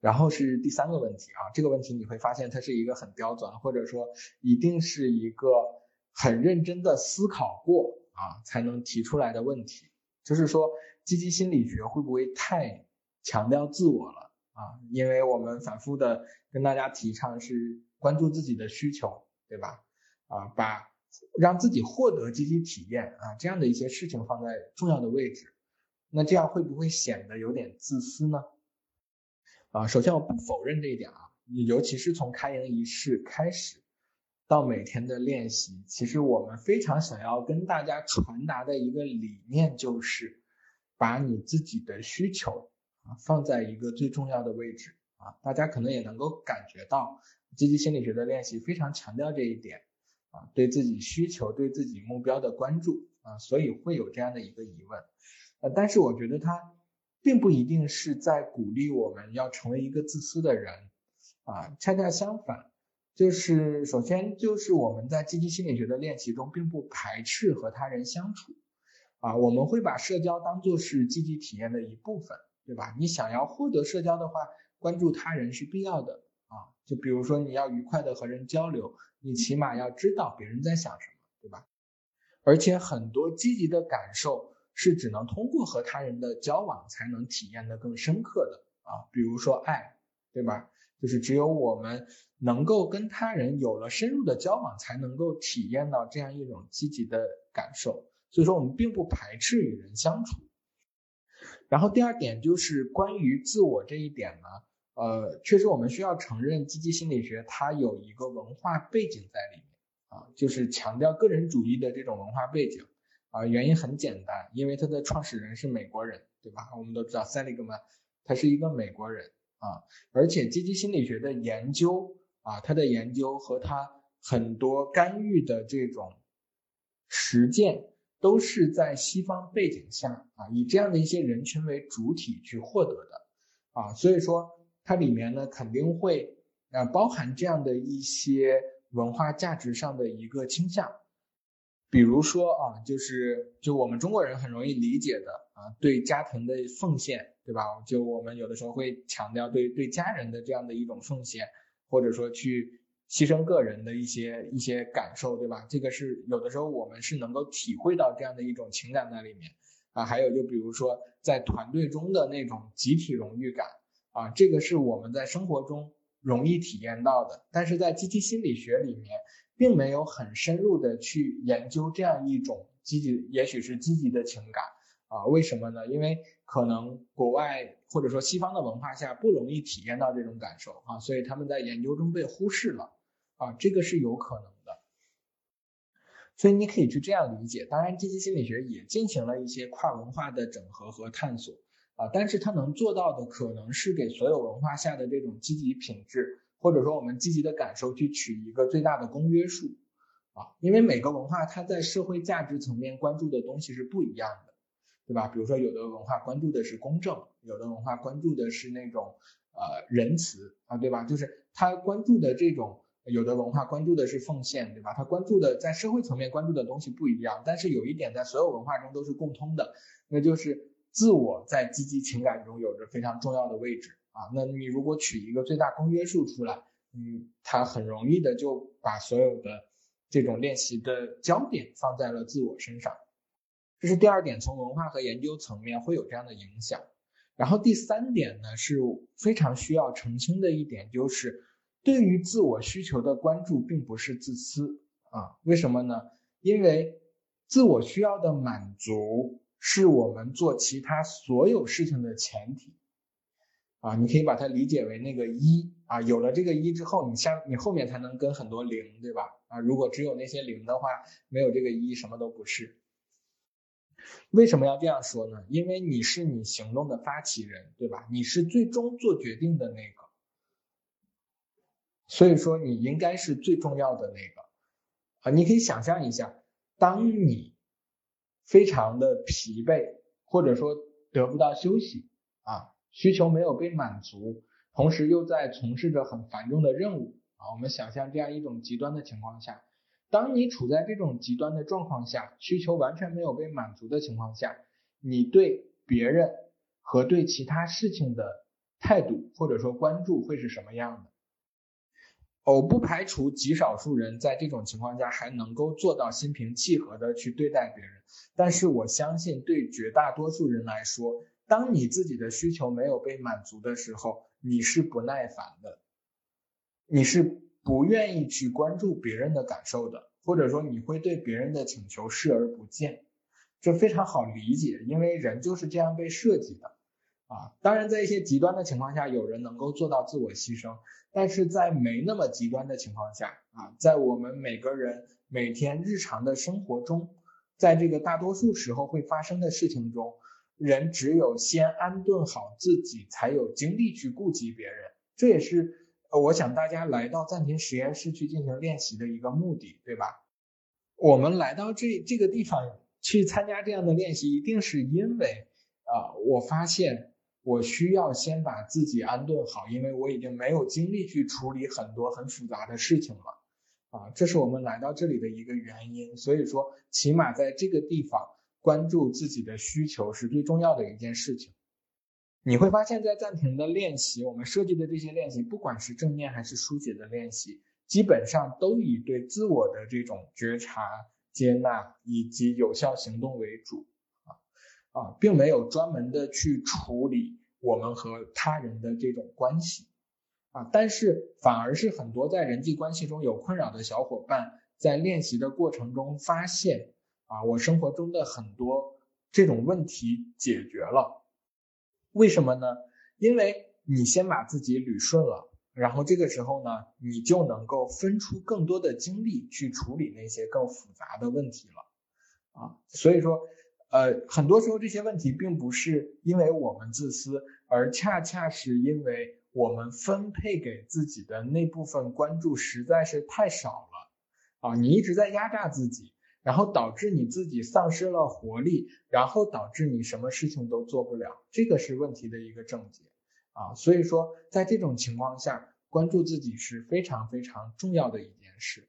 然后是第三个问题啊，这个问题你会发现它是一个很刁钻，或者说一定是一个很认真的思考过啊才能提出来的问题，就是说积极心理学会不会太强调自我了啊？因为我们反复的跟大家提倡是关注自己的需求，对吧？啊，把让自己获得积极体验啊这样的一些事情放在重要的位置，那这样会不会显得有点自私呢？啊，首先我不否认这一点啊，尤其是从开营仪式开始到每天的练习，其实我们非常想要跟大家传达的一个理念就是，把你自己的需求啊放在一个最重要的位置啊，大家可能也能够感觉到积极心理学的练习非常强调这一点啊，对自己需求、对自己目标的关注啊，所以会有这样的一个疑问，呃，但是我觉得它。并不一定是在鼓励我们要成为一个自私的人，啊，恰恰相反，就是首先就是我们在积极心理学的练习中，并不排斥和他人相处，啊，我们会把社交当做是积极体验的一部分，对吧？你想要获得社交的话，关注他人是必要的，啊，就比如说你要愉快的和人交流，你起码要知道别人在想什么，对吧？而且很多积极的感受。是只能通过和他人的交往才能体验的更深刻的啊，比如说爱，对吧？就是只有我们能够跟他人有了深入的交往，才能够体验到这样一种积极的感受。所以说，我们并不排斥与人相处。然后第二点就是关于自我这一点呢，呃，确实我们需要承认积极心理学它有一个文化背景在里面啊，就是强调个人主义的这种文化背景。啊，原因很简单，因为它的创始人是美国人，对吧？我们都知道塞利格曼，他是一个美国人啊，而且积极心理学的研究啊，他的研究和他很多干预的这种实践，都是在西方背景下啊，以这样的一些人群为主体去获得的啊，所以说它里面呢肯定会啊包含这样的一些文化价值上的一个倾向。比如说啊，就是就我们中国人很容易理解的啊，对家庭的奉献，对吧？就我们有的时候会强调对对家人的这样的一种奉献，或者说去牺牲个人的一些一些感受，对吧？这个是有的时候我们是能够体会到这样的一种情感在里面啊。还有就比如说在团队中的那种集体荣誉感啊，这个是我们在生活中容易体验到的，但是在积极心理学里面。并没有很深入的去研究这样一种积极，也许是积极的情感啊？为什么呢？因为可能国外或者说西方的文化下不容易体验到这种感受啊，所以他们在研究中被忽视了啊，这个是有可能的。所以你可以去这样理解，当然积极心理学也进行了一些跨文化的整合和探索啊，但是它能做到的可能是给所有文化下的这种积极品质。或者说，我们积极的感受去取一个最大的公约数，啊，因为每个文化它在社会价值层面关注的东西是不一样的，对吧？比如说，有的文化关注的是公正，有的文化关注的是那种呃仁慈啊，对吧？就是他关注的这种，有的文化关注的是奉献，对吧？他关注的在社会层面关注的东西不一样，但是有一点在所有文化中都是共通的，那就是自我在积极情感中有着非常重要的位置。啊，那你如果取一个最大公约数出来，嗯，它很容易的就把所有的这种练习的焦点放在了自我身上，这是第二点，从文化和研究层面会有这样的影响。然后第三点呢，是非常需要澄清的一点，就是对于自我需求的关注并不是自私啊，为什么呢？因为自我需要的满足是我们做其他所有事情的前提。啊，你可以把它理解为那个一啊，有了这个一之后，你下你后面才能跟很多零，对吧？啊，如果只有那些零的话，没有这个一，什么都不是。为什么要这样说呢？因为你是你行动的发起人，对吧？你是最终做决定的那个，所以说你应该是最重要的那个。啊，你可以想象一下，当你非常的疲惫，或者说得不到休息啊。需求没有被满足，同时又在从事着很繁重的任务啊！我们想象这样一种极端的情况下，当你处在这种极端的状况下，需求完全没有被满足的情况下，你对别人和对其他事情的态度或者说关注会是什么样的。我不排除极少数人在这种情况下还能够做到心平气和的去对待别人，但是我相信对绝大多数人来说，当你自己的需求没有被满足的时候，你是不耐烦的，你是不愿意去关注别人的感受的，或者说你会对别人的请求视而不见，这非常好理解，因为人就是这样被设计的。啊，当然，在一些极端的情况下，有人能够做到自我牺牲，但是在没那么极端的情况下，啊，在我们每个人每天日常的生活中，在这个大多数时候会发生的事情中，人只有先安顿好自己，才有精力去顾及别人。这也是呃我想大家来到暂停实验室去进行练习的一个目的，对吧？我们来到这这个地方去参加这样的练习，一定是因为啊，我发现。我需要先把自己安顿好，因为我已经没有精力去处理很多很复杂的事情了，啊，这是我们来到这里的一个原因。所以说，起码在这个地方关注自己的需求是最重要的一件事情。你会发现在暂停的练习，我们设计的这些练习，不管是正念还是书写的练习，基本上都以对自我的这种觉察、接纳以及有效行动为主。啊啊，并没有专门的去处理我们和他人的这种关系，啊，但是反而是很多在人际关系中有困扰的小伙伴，在练习的过程中发现，啊，我生活中的很多这种问题解决了，为什么呢？因为你先把自己捋顺了，然后这个时候呢，你就能够分出更多的精力去处理那些更复杂的问题了，啊，所以说。呃，很多时候这些问题并不是因为我们自私，而恰恰是因为我们分配给自己的那部分关注实在是太少了，啊，你一直在压榨自己，然后导致你自己丧失了活力，然后导致你什么事情都做不了，这个是问题的一个症结，啊，所以说在这种情况下，关注自己是非常非常重要的一件事。